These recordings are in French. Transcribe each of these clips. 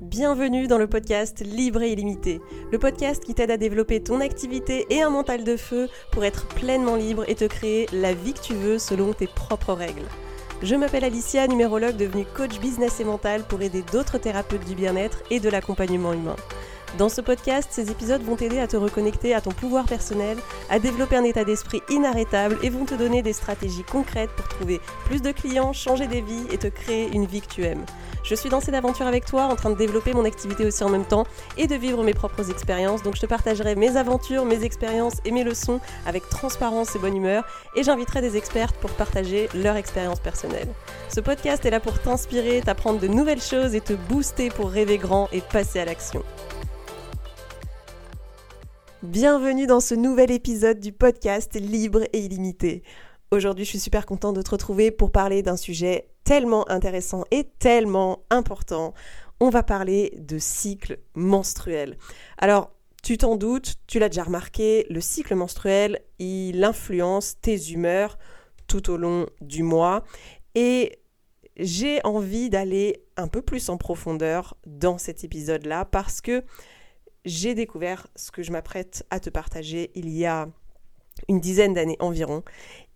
Bienvenue dans le podcast Libre et illimité, le podcast qui t'aide à développer ton activité et un mental de feu pour être pleinement libre et te créer la vie que tu veux selon tes propres règles. Je m'appelle Alicia, numérologue devenue coach business et mental pour aider d'autres thérapeutes du bien-être et de l'accompagnement humain. Dans ce podcast, ces épisodes vont t'aider à te reconnecter à ton pouvoir personnel, à développer un état d'esprit inarrêtable et vont te donner des stratégies concrètes pour trouver plus de clients, changer des vies et te créer une vie que tu aimes. Je suis dans cette aventure avec toi, en train de développer mon activité aussi en même temps et de vivre mes propres expériences. Donc je te partagerai mes aventures, mes expériences et mes leçons avec transparence et bonne humeur et j'inviterai des expertes pour partager leur expérience personnelle. Ce podcast est là pour t'inspirer, t'apprendre de nouvelles choses et te booster pour rêver grand et passer à l'action. Bienvenue dans ce nouvel épisode du podcast Libre et illimité. Aujourd'hui, je suis super contente de te retrouver pour parler d'un sujet tellement intéressant et tellement important. On va parler de cycle menstruel. Alors, tu t'en doutes, tu l'as déjà remarqué, le cycle menstruel, il influence tes humeurs tout au long du mois et j'ai envie d'aller un peu plus en profondeur dans cet épisode-là parce que j'ai découvert ce que je m'apprête à te partager il y a une dizaine d'années environ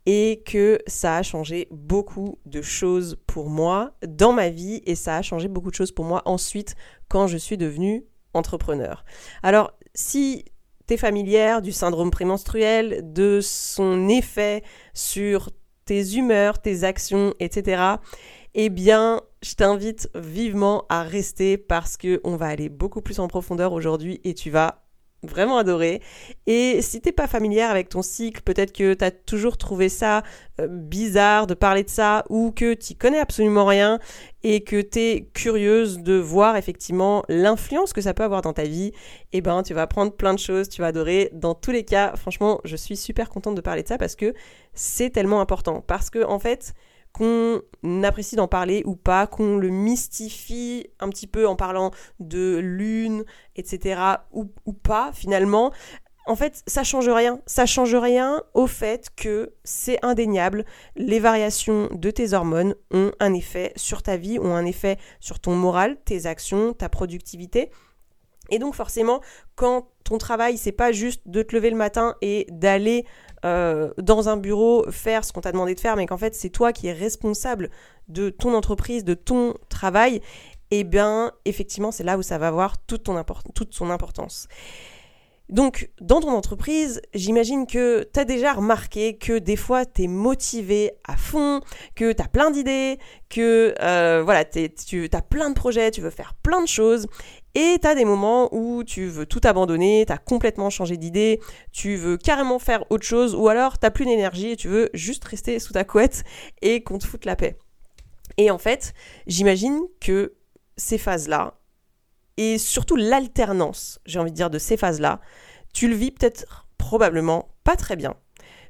et que ça a changé beaucoup de choses pour moi dans ma vie et ça a changé beaucoup de choses pour moi ensuite quand je suis devenue entrepreneur. Alors si tu es familière du syndrome prémenstruel, de son effet sur tes humeurs, tes actions, etc., eh bien, je t'invite vivement à rester parce que on va aller beaucoup plus en profondeur aujourd'hui et tu vas vraiment adorer. Et si t'es pas familière avec ton cycle, peut-être que tu as toujours trouvé ça euh, bizarre de parler de ça ou que tu connais absolument rien et que tu es curieuse de voir effectivement l'influence que ça peut avoir dans ta vie, eh ben tu vas apprendre plein de choses, tu vas adorer. Dans tous les cas, franchement, je suis super contente de parler de ça parce que c'est tellement important parce que en fait, qu'on apprécie d'en parler ou pas, qu'on le mystifie un petit peu en parlant de lune, etc. ou, pas finalement. En fait, ça change rien. Ça change rien au fait que c'est indéniable. Les variations de tes hormones ont un effet sur ta vie, ont un effet sur ton moral, tes actions, ta productivité. Et donc forcément, quand ton travail, c'est pas juste de te lever le matin et d'aller euh, dans un bureau faire ce qu'on t'a demandé de faire, mais qu'en fait c'est toi qui es responsable de ton entreprise, de ton travail, eh bien effectivement c'est là où ça va avoir toute, son importance. Donc, dans ton entreprise, j'imagine que tu as déjà remarqué que des fois, tu es motivé à fond, que tu as plein d'idées, que euh, voilà, tu as plein de projets, tu veux faire plein de choses, et tu as des moments où tu veux tout abandonner, tu as complètement changé d'idée, tu veux carrément faire autre chose, ou alors tu plus d'énergie et tu veux juste rester sous ta couette et qu'on te foute la paix. Et en fait, j'imagine que ces phases-là, et surtout l'alternance, j'ai envie de dire, de ces phases-là, tu le vis peut-être probablement pas très bien.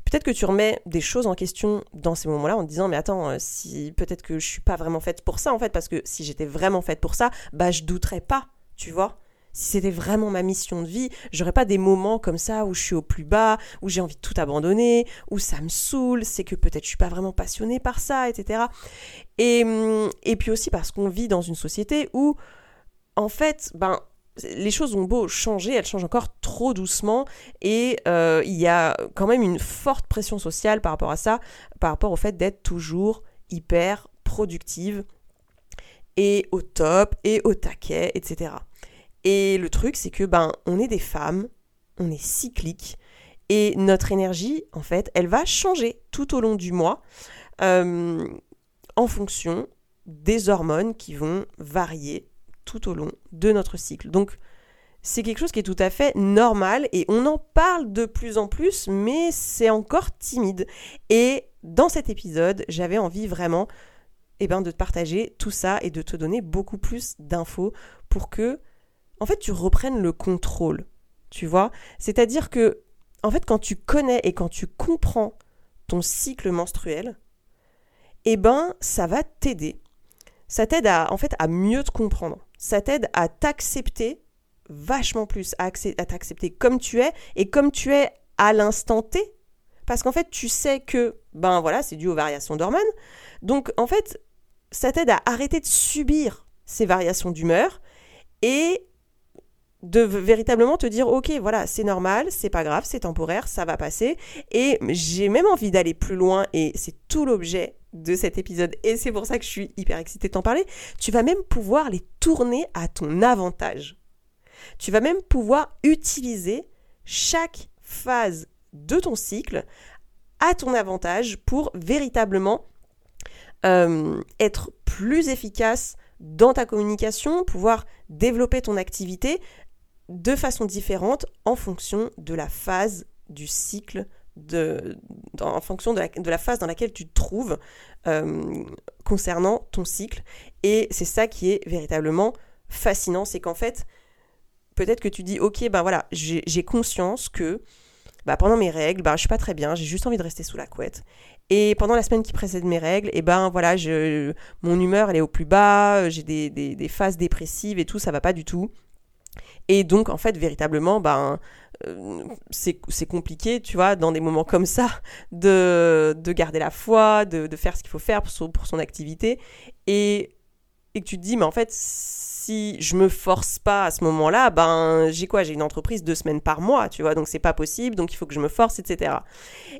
Peut-être que tu remets des choses en question dans ces moments-là en te disant mais attends euh, si peut-être que je suis pas vraiment faite pour ça en fait parce que si j'étais vraiment faite pour ça bah je douterais pas tu vois si c'était vraiment ma mission de vie, j'aurais pas des moments comme ça où je suis au plus bas, où j'ai envie de tout abandonner, où ça me saoule, c'est que peut-être je suis pas vraiment passionnée par ça, etc. Et, hum, et puis aussi parce qu'on vit dans une société où, en fait, ben, les choses ont beau changer, elles changent encore trop doucement et euh, il y a quand même une forte pression sociale par rapport à ça, par rapport au fait d'être toujours hyper productive et au top et au taquet, etc. Et le truc, c'est que ben, on est des femmes, on est cyclique et notre énergie, en fait, elle va changer tout au long du mois euh, en fonction des hormones qui vont varier tout au long de notre cycle. Donc, c'est quelque chose qui est tout à fait normal et on en parle de plus en plus, mais c'est encore timide. Et dans cet épisode, j'avais envie vraiment eh ben, de te partager tout ça et de te donner beaucoup plus d'infos pour que, en fait, tu reprennes le contrôle. Tu vois C'est-à-dire que, en fait, quand tu connais et quand tu comprends ton cycle menstruel, eh ben, ça va t'aider. Ça t'aide en fait, à mieux te comprendre. Ça t'aide à t'accepter vachement plus, à, t'accepter comme tu es et comme tu es à l'instant T. Parce qu'en fait, tu sais que, ben voilà, c'est dû aux variations d'hormones. Donc, en fait, ça t'aide à arrêter de subir ces variations d'humeur et de véritablement te dire ok voilà c'est normal c'est pas grave c'est temporaire ça va passer et j'ai même envie d'aller plus loin et c'est tout l'objet de cet épisode. Et c'est pour ça que je suis hyper excitée de t'en parler. Tu vas même pouvoir les tourner à ton avantage. Tu vas même pouvoir utiliser chaque phase de ton cycle à ton avantage pour véritablement euh, être plus efficace dans ta communication, pouvoir développer ton activité de façon différente en fonction de la phase du cycle, de, en fonction de la, phase dans laquelle tu te trouves euh, concernant ton cycle. Et c'est ça qui est véritablement fascinant, c'est qu'en fait, peut-être que tu dis, ok, ben voilà, j'ai conscience que bah, pendant mes règles, bah, je suis pas très bien, j'ai juste envie de rester sous la couette. Et pendant la semaine qui précède mes règles, et eh ben voilà, je, mon humeur elle est au plus bas, j'ai des, des, phases dépressives et tout, ça va pas du tout. Et donc, en fait, véritablement, ben, euh, c'est compliqué, tu vois, dans des moments comme ça, de, de garder la foi, de, de faire ce qu'il faut faire pour son, pour son activité. Et, et que tu te dis, mais en fait, si je me force pas à ce moment-là, ben, j'ai quoi? J'ai une entreprise deux semaines par mois, tu vois, donc c'est pas possible, donc il faut que je me force, etc.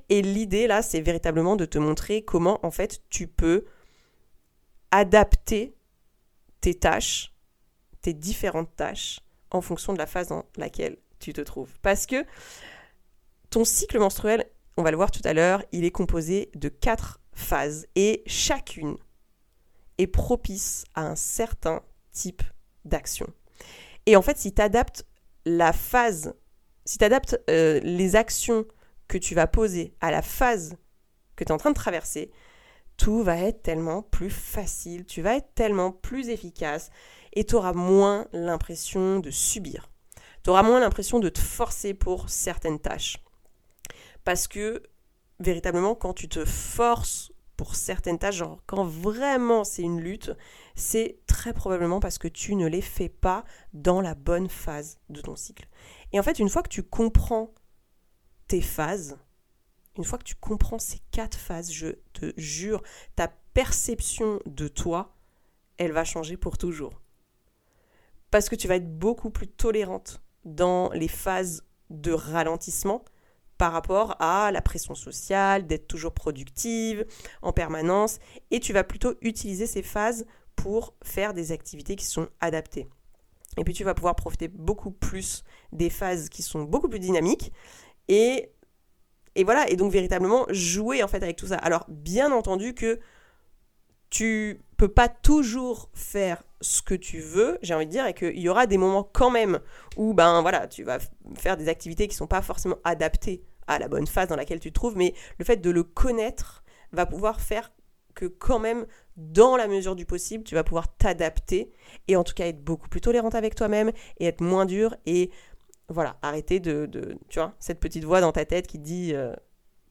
Et l'idée, là, c'est véritablement de te montrer comment, en fait, tu peux adapter tes tâches, tes différentes tâches, en fonction de la phase dans laquelle tu te trouves. Parce que ton cycle menstruel, on va le voir tout à l'heure, il est composé de quatre phases et chacune est propice à un certain type d'action. Et en fait, si tu adaptes la phase, si tu adaptes euh, les actions que tu vas poser à la phase que tu es en train de traverser, tout va être tellement plus facile, tu vas être tellement plus efficace et tu auras moins l'impression de subir. Tu auras moins l'impression de te forcer pour certaines tâches. Parce que véritablement, quand tu te forces pour certaines tâches, genre quand vraiment c'est une lutte, c'est très probablement parce que tu ne les fais pas dans la bonne phase de ton cycle. Et en fait, une fois que tu comprends tes phases, une fois que tu comprends ces quatre phases, je te jure, ta perception de toi, elle va changer pour toujours parce que tu vas être beaucoup plus tolérante dans les phases de ralentissement par rapport à la pression sociale, d'être toujours productive en permanence, et tu vas plutôt utiliser ces phases pour faire des activités qui sont adaptées. Et puis tu vas pouvoir profiter beaucoup plus des phases qui sont beaucoup plus dynamiques et et voilà et donc véritablement jouer en fait avec tout ça. Alors bien entendu que tu peux pas toujours faire ce que tu veux, j'ai envie de dire, et qu'il y aura des moments quand même où ben voilà, tu vas faire des activités qui sont pas forcément adaptées à la bonne phase dans laquelle tu te trouves, mais le fait de le connaître va pouvoir faire que quand même, dans la mesure du possible, tu vas pouvoir t'adapter et en tout cas être beaucoup plus tolérante avec toi-même et être moins dur et voilà, arrêter de, tu vois, cette petite voix dans ta tête qui dit euh,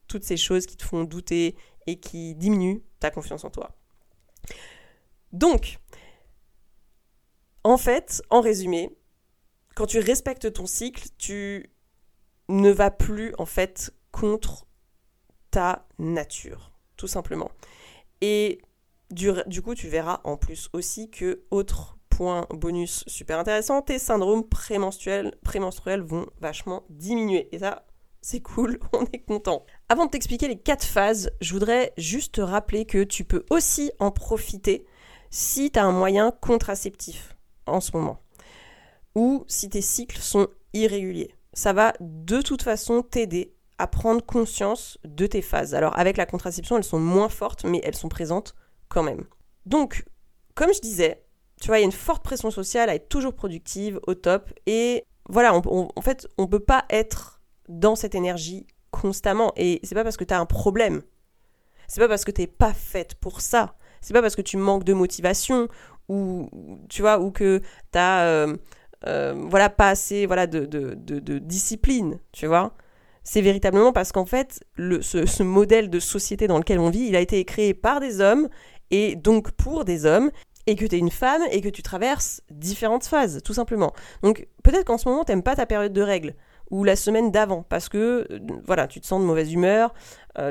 toutes ces choses qui te font douter et qui diminuent ta confiance en toi. Donc, en fait, en résumé, quand tu respectes ton cycle, tu ne vas plus en fait contre ta nature, tout simplement. Et du, coup, tu verras en plus aussi que, autre point bonus super intéressant, tes syndromes prémenstruels, prémenstruels vont vachement diminuer. Et ça, c'est cool, on est content. Avant de t'expliquer les quatre phases, je voudrais juste te rappeler que tu peux aussi en profiter si tu as un moyen contraceptif en ce moment, ou si tes cycles sont irréguliers. Ça va de toute façon t'aider à prendre conscience de tes phases. Alors avec la contraception, elles sont moins fortes, mais elles sont présentes quand même. Donc, comme je disais, tu vois, il y a une forte pression sociale à être toujours productive, au top, et voilà, en fait, on peut pas être dans cette énergie constamment, et c'est pas parce que tu as un problème, c'est pas parce que t'es pas faite pour ça, c'est pas parce que tu manques de motivation ou tu vois ou que tu as euh, euh, voilà pas assez voilà de, de, de, discipline tu vois. C'est véritablement parce qu'en fait le, ce, ce, modèle de société dans lequel on vit il a été créé par des hommes et donc pour des hommes et que tu es une femme et que tu traverses différentes phases tout simplement. Donc peut-être qu'en ce moment t'aimes pas ta période de règles ou la semaine d'avant parce que euh, voilà tu te sens de mauvaise humeur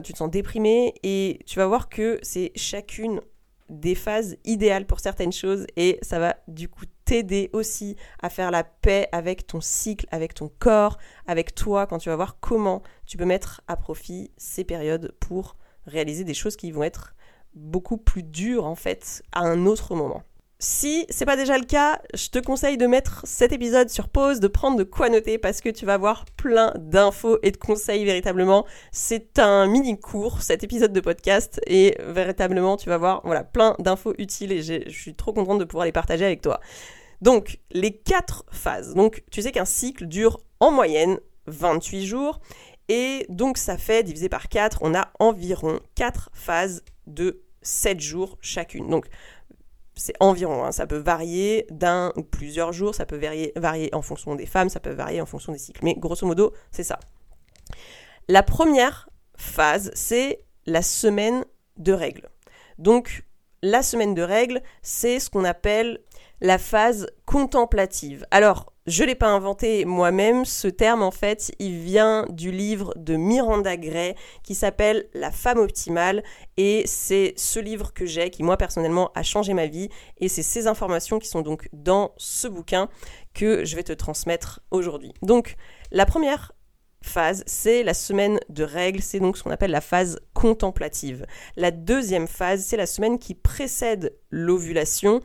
tu te sens déprimé et tu vas voir que c'est chacune des phases idéales pour certaines choses et ça va du coup t'aider aussi à faire la paix avec ton cycle, avec ton corps, avec toi, quand tu vas voir comment tu peux mettre à profit ces périodes pour réaliser des choses qui vont être beaucoup plus dures en fait à un autre moment. Si c'est pas déjà le cas, je te conseille de mettre cet épisode sur pause, de prendre de quoi noter parce que tu vas avoir plein d'infos et de conseils véritablement. C'est un mini cours cet épisode de podcast et véritablement tu vas voir voilà plein d'infos utiles et je suis trop contente de pouvoir les partager avec toi. Donc les quatre phases. Donc tu sais qu'un cycle dure en moyenne 28 jours et donc ça fait divisé par 4, on a environ 4 phases de 7 jours chacune. Donc c'est environ, hein. ça peut varier d'un ou plusieurs jours, ça peut varier, varier en fonction des femmes, ça peut varier en fonction des cycles. Mais grosso modo, c'est ça. La première phase, c'est la semaine de règles. Donc, la semaine de règles, c'est ce qu'on appelle la phase contemplative. Alors, je ne l'ai pas inventé moi-même, ce terme en fait, il vient du livre de Miranda Gray qui s'appelle La femme optimale et c'est ce livre que j'ai qui moi personnellement a changé ma vie et c'est ces informations qui sont donc dans ce bouquin que je vais te transmettre aujourd'hui. Donc la première phase, c'est la semaine de règles, c'est donc ce qu'on appelle la phase contemplative. La deuxième phase, c'est la semaine qui précède l'ovulation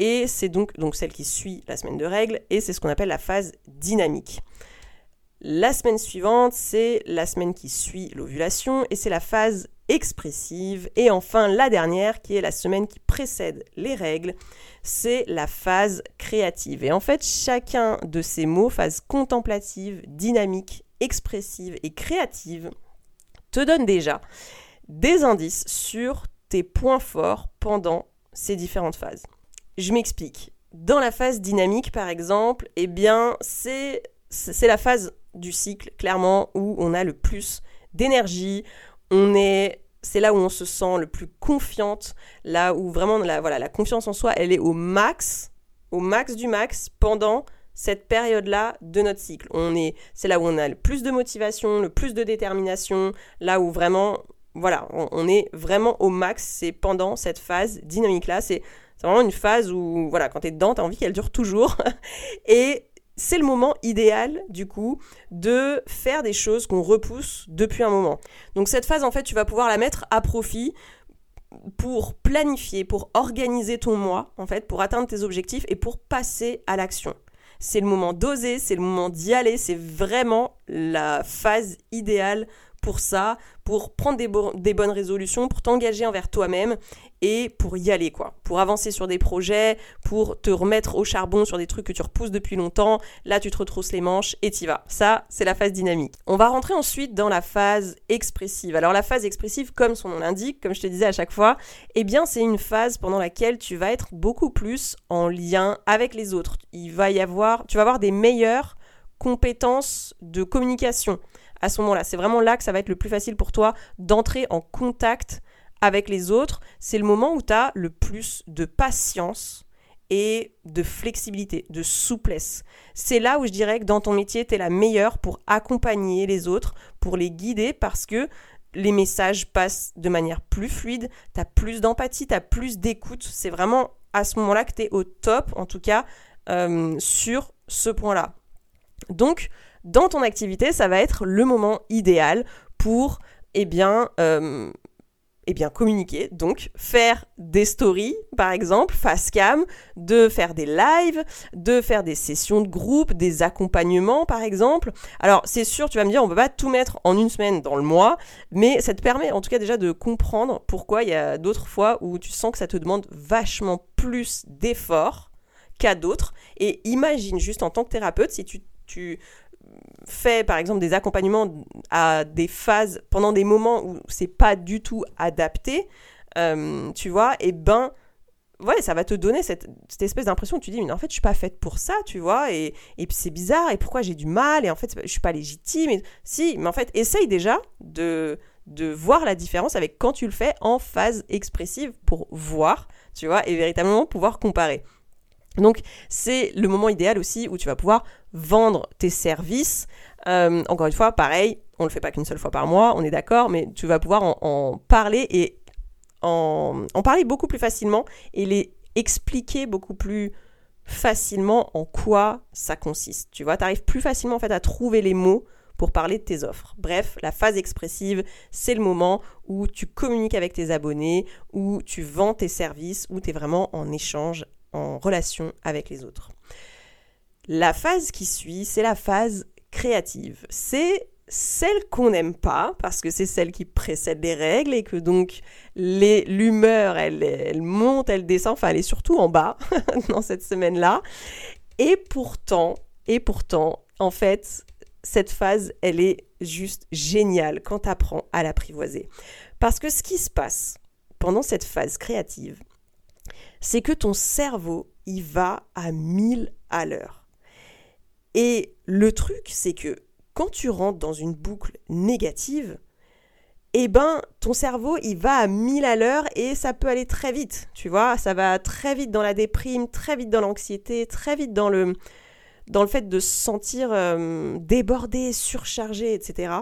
et c'est donc, donc celle qui suit la semaine de règles, et c'est ce qu'on appelle la phase dynamique. La semaine suivante, c'est la semaine qui suit l'ovulation, et c'est la phase expressive. Et enfin, la dernière, qui est la semaine qui précède les règles, c'est la phase créative. Et en fait, chacun de ces mots, phase contemplative, dynamique, expressive et créative, te donne déjà des indices sur tes points forts pendant ces différentes phases. Je m'explique. Dans la phase dynamique, par exemple, eh bien, c'est c'est la phase du cycle, clairement, où on a le plus d'énergie, on est c'est là où on se sent le plus confiante, là où vraiment la, voilà, la confiance en soi, elle est au max, au max du max pendant cette période-là de notre cycle. On est, c'est là où on a le plus de motivation, le plus de détermination, là où vraiment, voilà, on, on est vraiment au max. C'est pendant cette phase dynamique-là. C'est c'est vraiment une phase où, voilà, quand t'es dedans, t'as envie qu'elle dure toujours. et c'est le moment idéal, du coup, de faire des choses qu'on repousse depuis un moment. Donc cette phase, en fait, tu vas pouvoir la mettre à profit pour planifier, pour organiser ton mois, en fait, pour atteindre tes objectifs et pour passer à l'action. C'est le moment d'oser, c'est le moment d'y aller, c'est vraiment la phase idéale pour ça, pour prendre des, bonnes résolutions, pour t'engager envers toi-même et pour y aller quoi, pour avancer sur des projets, pour te remettre au charbon sur des trucs que tu repousses depuis longtemps, là tu te retrousses les manches et t'y vas. Ça, c'est la phase dynamique. On va rentrer ensuite dans la phase expressive. Alors la phase expressive, comme son nom l'indique, comme je te disais à chaque fois, eh bien c'est une phase pendant laquelle tu vas être beaucoup plus en lien avec les autres. Il va y avoir, tu vas avoir des meilleures compétences de communication à ce moment-là. C'est vraiment là que ça va être le plus facile pour toi d'entrer en contact avec les autres. C'est le moment où tu as le plus de patience et de flexibilité, de souplesse. C'est là où je dirais que dans ton métier, tu es la meilleure pour accompagner les autres, pour les guider parce que les messages passent de manière plus fluide, tu as plus d'empathie, tu as plus d'écoute. C'est vraiment à ce moment-là que tu es au top, en tout cas, euh, sur ce point-là. Donc, dans ton activité, ça va être le moment idéal pour, eh bien, euh, eh bien, communiquer. Donc, faire des stories, par exemple, face cam, de faire des lives, de faire des sessions de groupe, des accompagnements, par exemple. Alors, c'est sûr, tu vas me dire, on peut pas tout mettre en une semaine dans le mois, mais ça te permet, en tout cas, déjà de comprendre pourquoi il y a d'autres fois où tu sens que ça te demande vachement plus d'efforts qu'à d'autres. Et imagine juste en tant que thérapeute, si tu fait par exemple des accompagnements à des phases pendant des moments où c'est pas du tout adapté, euh, tu vois, et ben ouais, ça va te donner cette, espèce d'impression où tu dis, mais en fait, je suis pas faite pour ça, tu vois, et, et puis c'est bizarre, et pourquoi j'ai du mal, et en fait, je suis pas légitime. Et... Si, mais en fait, essaye déjà de, de voir la différence avec quand tu le fais en phase expressive pour voir, tu vois, et véritablement pouvoir comparer. Donc c'est le moment idéal aussi où tu vas pouvoir vendre tes services. Euh, encore une fois, pareil, on ne le fait pas qu'une seule fois par mois, on est d'accord, mais tu vas pouvoir en, parler et en, parler beaucoup plus facilement et les expliquer beaucoup plus facilement en quoi ça consiste. Tu vois, tu arrives plus facilement en fait à trouver les mots pour parler de tes offres. Bref, la phase expressive, c'est le moment où tu communiques avec tes abonnés, où tu vends tes services, où tu es vraiment en échange, en relation avec les autres. La phase qui suit, c'est la phase créative. C'est celle qu'on n'aime pas, parce que c'est celle qui précède les règles et que donc l'humeur, elle, monte, elle descend, enfin elle est surtout en bas dans cette semaine-là. Et pourtant, et pourtant, en fait, cette phase, elle est juste géniale quand tu apprends à l'apprivoiser. Parce que ce qui se passe pendant cette phase créative, c'est que ton cerveau, il va à 1000 à l'heure. Et le truc, c'est que quand tu rentres dans une boucle négative, eh ben, ton cerveau, il va à 1000 à l'heure et ça peut aller très vite, tu vois, ça va très vite dans la déprime, très vite dans l'anxiété, très vite dans le, dans le fait de se sentir euh, débordé, surchargé, etc.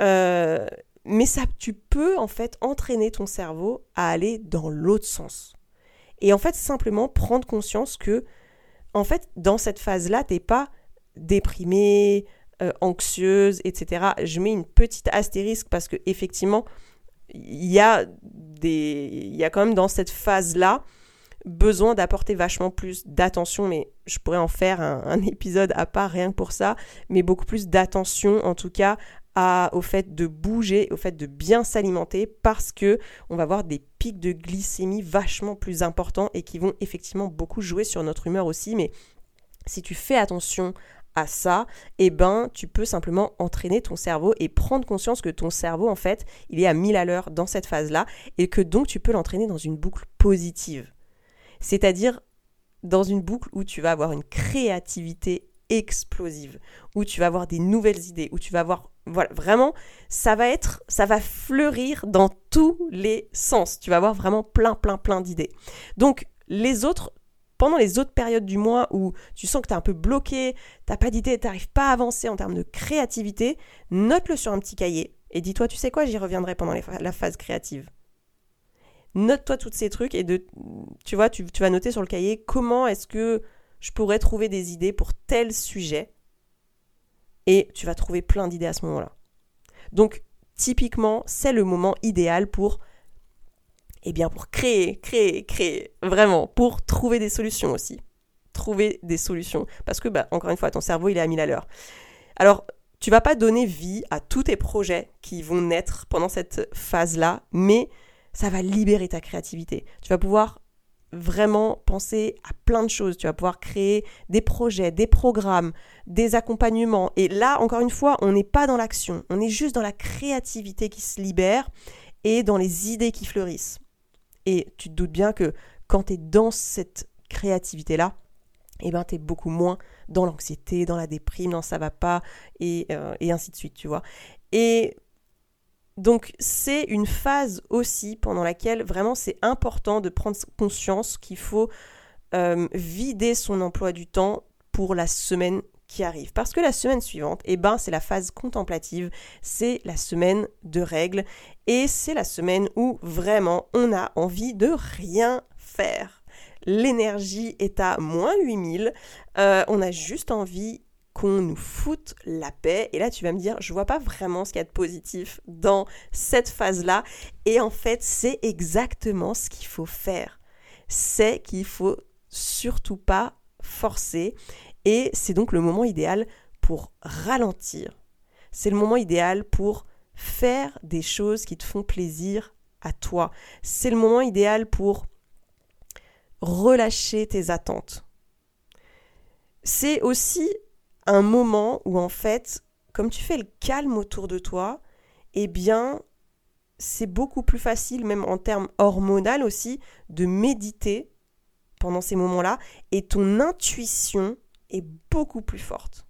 Euh, mais ça, tu peux en fait entraîner ton cerveau à aller dans l'autre sens. Et en fait, simplement prendre conscience que, en fait, dans cette phase-là, t'es pas déprimé, euh, anxieuse, etc. Je mets une petite astérisque parce que effectivement, il y a des, il y a quand même dans cette phase-là besoin d'apporter vachement plus d'attention, mais je pourrais en faire un, épisode à part rien que pour ça, mais beaucoup plus d'attention en tout cas au fait de bouger, au fait de bien s'alimenter parce que on va avoir des de glycémie vachement plus importants et qui vont effectivement beaucoup jouer sur notre humeur aussi, mais si tu fais attention à ça, eh ben, tu peux simplement entraîner ton cerveau et prendre conscience que ton cerveau, en fait, il est à 1000 à l'heure dans cette phase-là et que donc tu peux l'entraîner dans une boucle positive. C'est-à-dire dans une boucle où tu vas avoir une créativité explosive, où tu vas avoir des nouvelles idées, où tu vas avoir voilà, vraiment ça va être ça va fleurir dans tous les sens. Tu vas avoir vraiment plein plein plein d'idées. Donc les autres pendant les autres périodes du mois où tu sens que tu es un peu bloqué, t'as pas d'idée, t'arrives pas à avancer en termes de créativité, note-le sur un petit cahier et dis-toi, tu sais quoi, j'y reviendrai pendant la phase créative. Note-toi tous ces trucs et de, tu vois, tu, vas noter sur le cahier comment est-ce que je pourrais trouver des idées pour tel sujet et tu vas trouver plein d'idées à ce moment-là. Donc, typiquement, c'est le moment idéal pour eh bien pour créer, créer, créer, vraiment, pour trouver des solutions aussi. Trouver des solutions. Parce que, bah, encore une fois, ton cerveau, il est à 1000 à l'heure. Alors, tu vas pas donner vie à tous tes projets qui vont naître pendant cette phase-là, mais ça va libérer ta créativité. Tu vas pouvoir vraiment penser à plein de choses. Tu vas pouvoir créer des projets, des programmes, des accompagnements. Et là, encore une fois, on n'est pas dans l'action, on est juste dans la créativité qui se libère et dans les idées qui fleurissent. Et tu te doutes bien que quand tu es dans cette créativité-là, eh ben, tu es beaucoup moins dans l'anxiété, dans la déprime, dans ça va pas, et, euh, et ainsi de suite, tu vois. Et donc c'est une phase aussi pendant laquelle vraiment c'est important de prendre conscience qu'il faut euh, vider son emploi du temps pour la semaine qui arrive. Parce que la semaine suivante, eh ben, c'est la phase contemplative, c'est la semaine de règles et c'est la semaine où vraiment on a envie de rien faire. L'énergie est à moins 8000, euh, on a juste envie qu'on nous foute la paix. Et là, tu vas me dire, je vois pas vraiment ce qu'il y a de positif dans cette phase-là. Et en fait, c'est exactement ce qu'il faut faire. C'est qu'il faut surtout pas forcer et c'est donc le moment idéal pour ralentir. C'est le moment idéal pour faire des choses qui te font plaisir à toi. C'est le moment idéal pour relâcher tes attentes. C'est aussi un moment où en fait, comme tu fais le calme autour de toi, eh bien, c'est beaucoup plus facile, même en termes hormonaux aussi, de méditer pendant ces moments-là, et ton intuition est beaucoup plus forte.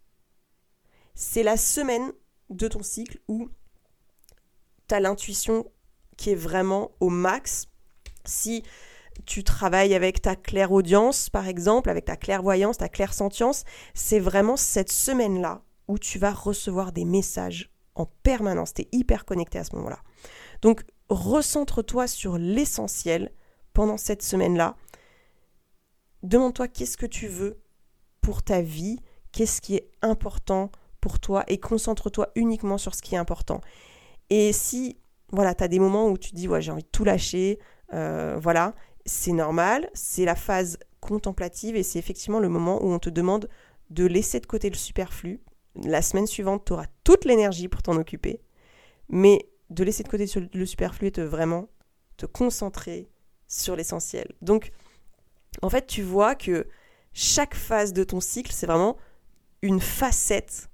C'est la semaine de ton cycle où tu as l'intuition qui est vraiment au max. Si tu travailles avec ta claire-audience, par exemple, avec ta clairvoyance, ta clair-sentience, c'est vraiment cette semaine-là où tu vas recevoir des messages en permanence. Tu es hyper connecté à ce moment-là. Donc, recentre-toi sur l'essentiel pendant cette semaine-là demande-toi qu'est-ce que tu veux pour ta vie, qu'est-ce qui est important pour toi et concentre-toi uniquement sur ce qui est important. Et si voilà, tu as des moments où tu dis ouais, j'ai envie de tout lâcher, euh, voilà, c'est normal, c'est la phase contemplative et c'est effectivement le moment où on te demande de laisser de côté le superflu. La semaine suivante, tu auras toute l'énergie pour t'en occuper, mais de laisser de côté le superflu et de vraiment te concentrer sur l'essentiel. Donc, en fait, tu vois que chaque phase de ton cycle, c'est vraiment une facette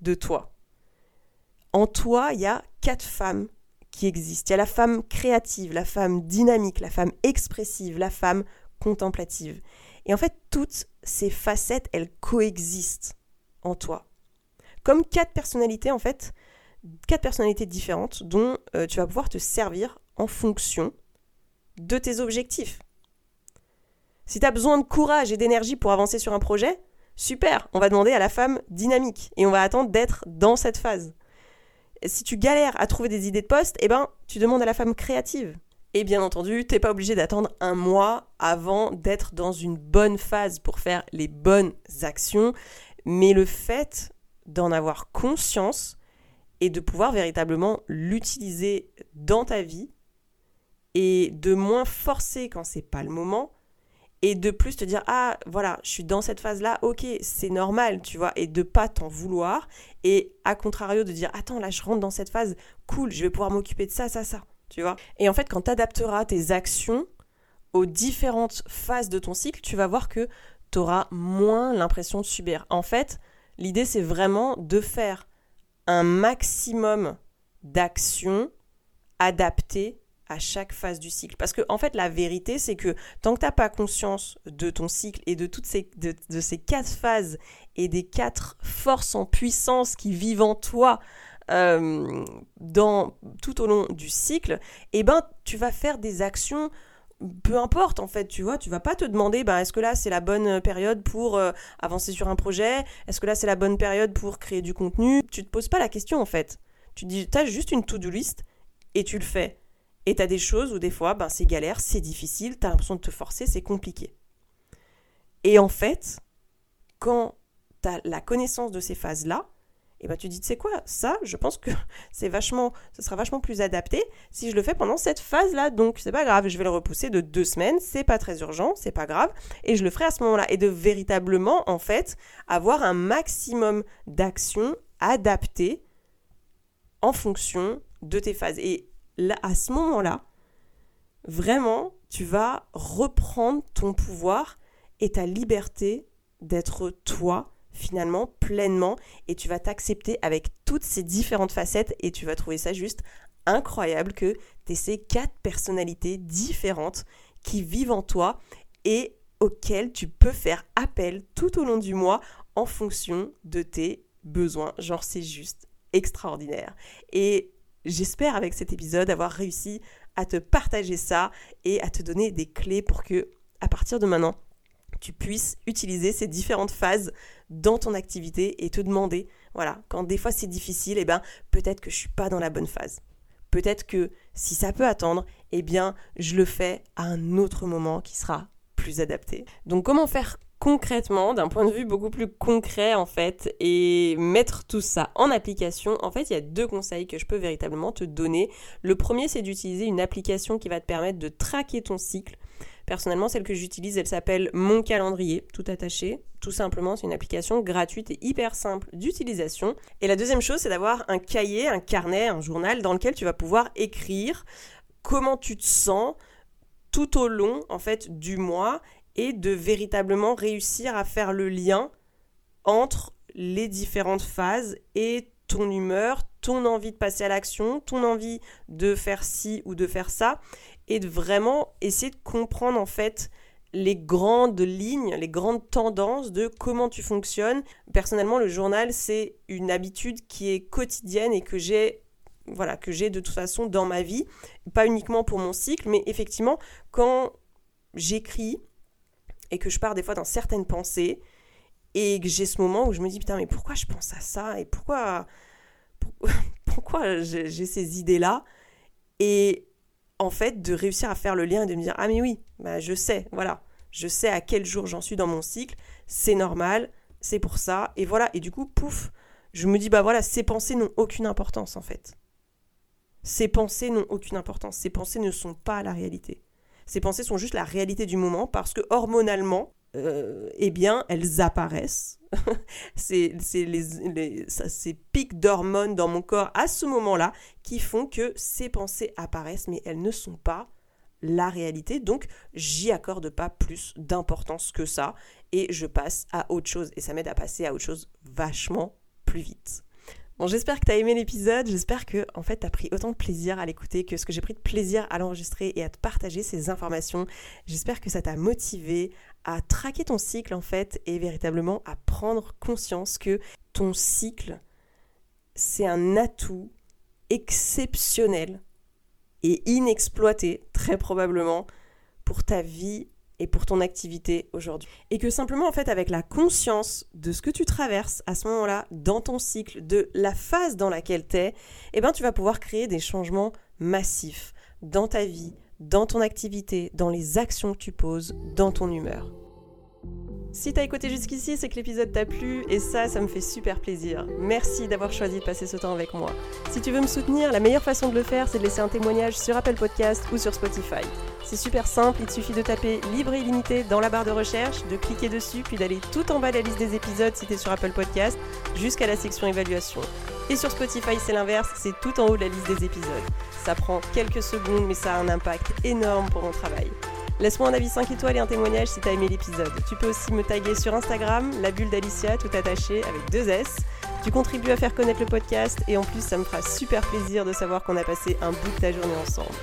de toi. En toi, il y a quatre femmes qui existent. Il y a la femme créative, la femme dynamique, la femme expressive, la femme contemplative. Et en fait, toutes ces facettes, elles coexistent en toi. Comme quatre personnalités, en fait, quatre personnalités différentes dont euh, tu vas pouvoir te servir en fonction de tes objectifs. Si tu as besoin de courage et d'énergie pour avancer sur un projet, super, on va demander à la femme dynamique et on va attendre d'être dans cette phase. Si tu galères à trouver des idées de poste, eh ben, tu demandes à la femme créative. Et bien entendu, t'es pas obligé d'attendre un mois avant d'être dans une bonne phase pour faire les bonnes actions, mais le fait d'en avoir conscience et de pouvoir véritablement l'utiliser dans ta vie et de moins forcer quand c'est pas le moment et de plus te dire ah voilà je suis dans cette phase là ok c'est normal tu vois et de pas t'en vouloir. Et à contrario de dire attends là je rentre dans cette phase cool je vais pouvoir m'occuper de ça ça ça tu vois. Et en fait quand tu adapteras tes actions aux différentes phases de ton cycle tu vas voir que tu auras moins l'impression de subir. En fait l'idée c'est vraiment de faire un maximum d'actions adaptées à chaque phase du cycle. Parce que, en fait, la vérité, c'est que tant que tu n'as pas conscience de ton cycle et de toutes ces, de, ces quatre phases et des quatre forces en puissance qui vivent en toi euh, dans, tout au long du cycle, eh ben, tu vas faire des actions peu importe en fait, tu vois, tu vas pas te demander ben, est-ce que là c'est la bonne période pour euh, avancer sur un projet, est-ce que là c'est la bonne période pour créer du contenu, tu te poses pas la question en fait. Tu dis tu as juste une to-do list et tu le fais. Et tu as des choses où des fois, ben, c'est galère, c'est difficile, tu as l'impression de te forcer, c'est compliqué. Et en fait, quand tu as la connaissance de ces phases-là, et eh ben tu dis, tu sais quoi, ça, je pense que c'est vachement, ce sera vachement plus adapté si je le fais pendant cette phase-là. Donc, c'est pas grave, je vais le repousser de deux semaines, c'est pas très urgent, c'est pas grave, et je le ferai à ce moment-là. Et de véritablement, en fait, avoir un maximum d'actions adaptées en fonction de tes phases. Et à ce moment-là, vraiment, tu vas reprendre ton pouvoir et ta liberté d'être toi finalement pleinement et tu vas t'accepter avec toutes ces différentes facettes et tu vas trouver ça juste incroyable que tu aies ces quatre personnalités différentes qui vivent en toi et auxquelles tu peux faire appel tout au long du mois en fonction de tes besoins. Genre c'est juste extraordinaire. Et J'espère avec cet épisode avoir réussi à te partager ça et à te donner des clés pour que, à partir de maintenant, tu puisses utiliser ces différentes phases dans ton activité et te demander, voilà, quand des fois c'est difficile, eh ben peut-être que je suis pas dans la bonne phase. Peut-être que si ça peut attendre, eh bien je le fais à un autre moment qui sera plus adapté. Donc comment faire concrètement, d'un point de vue beaucoup plus concret en fait, et mettre tout ça en application, en fait, il y a deux conseils que je peux véritablement te donner. Le premier, c'est d'utiliser une application qui va te permettre de traquer ton cycle. Personnellement, celle que j'utilise, elle s'appelle Mon Calendrier, tout attaché. Tout simplement, c'est une application gratuite et hyper simple d'utilisation. Et la deuxième chose, c'est d'avoir un cahier, un carnet, un journal dans lequel tu vas pouvoir écrire comment tu te sens tout au long en fait du mois et de véritablement réussir à faire le lien entre les différentes phases et ton humeur, ton envie de passer à l'action, ton envie de faire ci ou de faire ça, et de vraiment essayer de comprendre en fait les grandes lignes, les grandes tendances de comment tu fonctionnes. Personnellement, le journal, c'est une habitude qui est quotidienne et que j'ai voilà, que j'ai de toute façon dans ma vie, pas uniquement pour mon cycle, mais effectivement, quand j'écris, et que je pars des fois dans certaines pensées. Et que j'ai ce moment où je me dis putain mais pourquoi je pense à ça et pourquoi pourquoi j'ai ces idées là et en fait de réussir à faire le lien et de me dire ah mais oui bah je sais voilà. Je sais à quel jour j'en suis dans mon cycle, c'est normal, c'est pour ça, et voilà, et du coup, pouf, je me dis, bah voilà, ces pensées n'ont aucune importance en fait. Ces pensées n'ont aucune importance, ces pensées ne sont pas la réalité. Ces pensées sont juste la réalité du moment parce que hormonalement, euh, eh bien, elles apparaissent. c'est les, ces pics d'hormones dans mon corps à ce moment-là qui font que ces pensées apparaissent, mais elles ne sont pas la réalité. Donc, j'y accorde pas plus d'importance que ça et je passe à autre chose. Et ça m'aide à passer à autre chose vachement plus vite. Bon, j'espère que tu as aimé l'épisode, j'espère que en fait tu as pris autant de plaisir à l'écouter que ce que j'ai pris de plaisir à l'enregistrer et à te partager ces informations. J'espère que ça t'a motivé à traquer ton cycle en fait et véritablement à prendre conscience que ton cycle c'est un atout exceptionnel et inexploité très probablement pour ta vie et pour ton activité aujourd'hui. Et que simplement, en fait, avec la conscience de ce que tu traverses à ce moment-là, dans ton cycle, de la phase dans laquelle tu es, eh ben, tu vas pouvoir créer des changements massifs dans ta vie, dans ton activité, dans les actions que tu poses, dans ton humeur. Si t'as écouté jusqu'ici, c'est que l'épisode t'a plu et ça, ça me fait super plaisir. Merci d'avoir choisi de passer ce temps avec moi. Si tu veux me soutenir, la meilleure façon de le faire, c'est de laisser un témoignage sur Apple Podcast ou sur Spotify. C'est super simple, il te suffit de taper libre et illimité dans la barre de recherche, de cliquer dessus, puis d'aller tout en bas de la liste des épisodes si t'es sur Apple Podcast, jusqu'à la section évaluation. Et sur Spotify, c'est l'inverse, c'est tout en haut de la liste des épisodes. Ça prend quelques secondes, mais ça a un impact énorme pour mon travail. Laisse-moi un avis 5 étoiles et un témoignage si t'as aimé l'épisode. Tu peux aussi me taguer sur Instagram, la bulle d'Alicia, tout attaché avec deux S. Tu contribues à faire connaître le podcast et en plus ça me fera super plaisir de savoir qu'on a passé un bout de ta journée ensemble.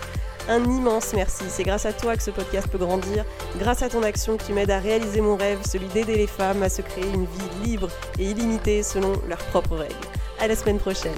Un immense merci, c'est grâce à toi que ce podcast peut grandir, grâce à ton action que tu m'aides à réaliser mon rêve, celui d'aider les femmes à se créer une vie libre et illimitée selon leurs propres règles. À la semaine prochaine.